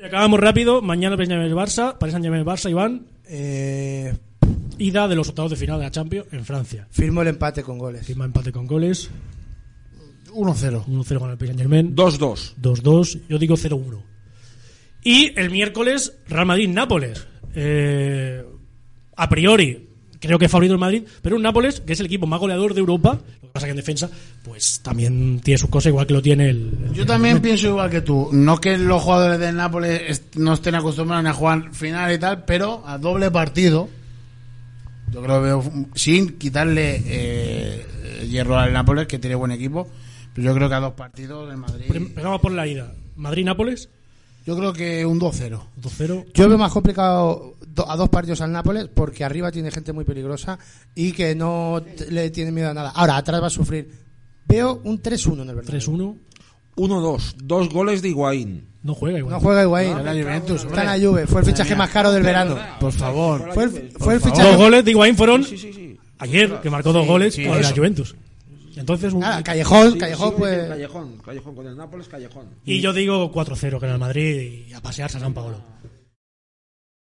Y acabamos rápido. Mañana Paris Saint Barça. Paris Saint Germain Barça, Iván. Eh, Ida de los octavos de final de la Champions en Francia. firmo el empate con goles. Firma empate con goles. 1-0. 1-0 con el Paris Saint Germain. 2-2. 2-2. Yo digo 0-1. Y el miércoles, Real Madrid-Nápoles. Eh, a priori, creo que es favorito el Madrid, pero un Nápoles, que es el equipo más goleador de Europa, lo que pasa que en defensa, pues también tiene sus cosas, igual que lo tiene el. Yo también pienso igual que tú. No que los jugadores del Nápoles est- no estén acostumbrados a jugar final y tal, pero a doble partido. Yo creo que veo, sin quitarle eh, hierro al Nápoles, que tiene buen equipo. Pero yo creo que a dos partidos el Madrid. Pegamos por la ida. Madrid-Nápoles, Yo creo que un 2-0. 2-0. Yo veo más complicado do- a dos partidos al Nápoles porque arriba tiene gente muy peligrosa y que no le tiene miedo a nada. Ahora, atrás va a sufrir. Veo un 3-1 en el Bernabéu. 3-1. 1-2. Dos goles de Higuaín. No juega igual. No juega Higuaín. Está la Juventus, Está en la Juve. Fue el fichaje más caro del verano. Por favor. Fue el, fue el Dos fichaje... goles de Higuaín fueron Sí, sí, sí. ayer, que marcó dos goles sí, con la. Juventus. Entonces, un- Nada, Callejón, Sí, Callejón sí, pues... Callejón, Callejón. Con el Nápoles, Callejón. y yo digo 4-0 que en el Madrid y a pasearse a San Paolo.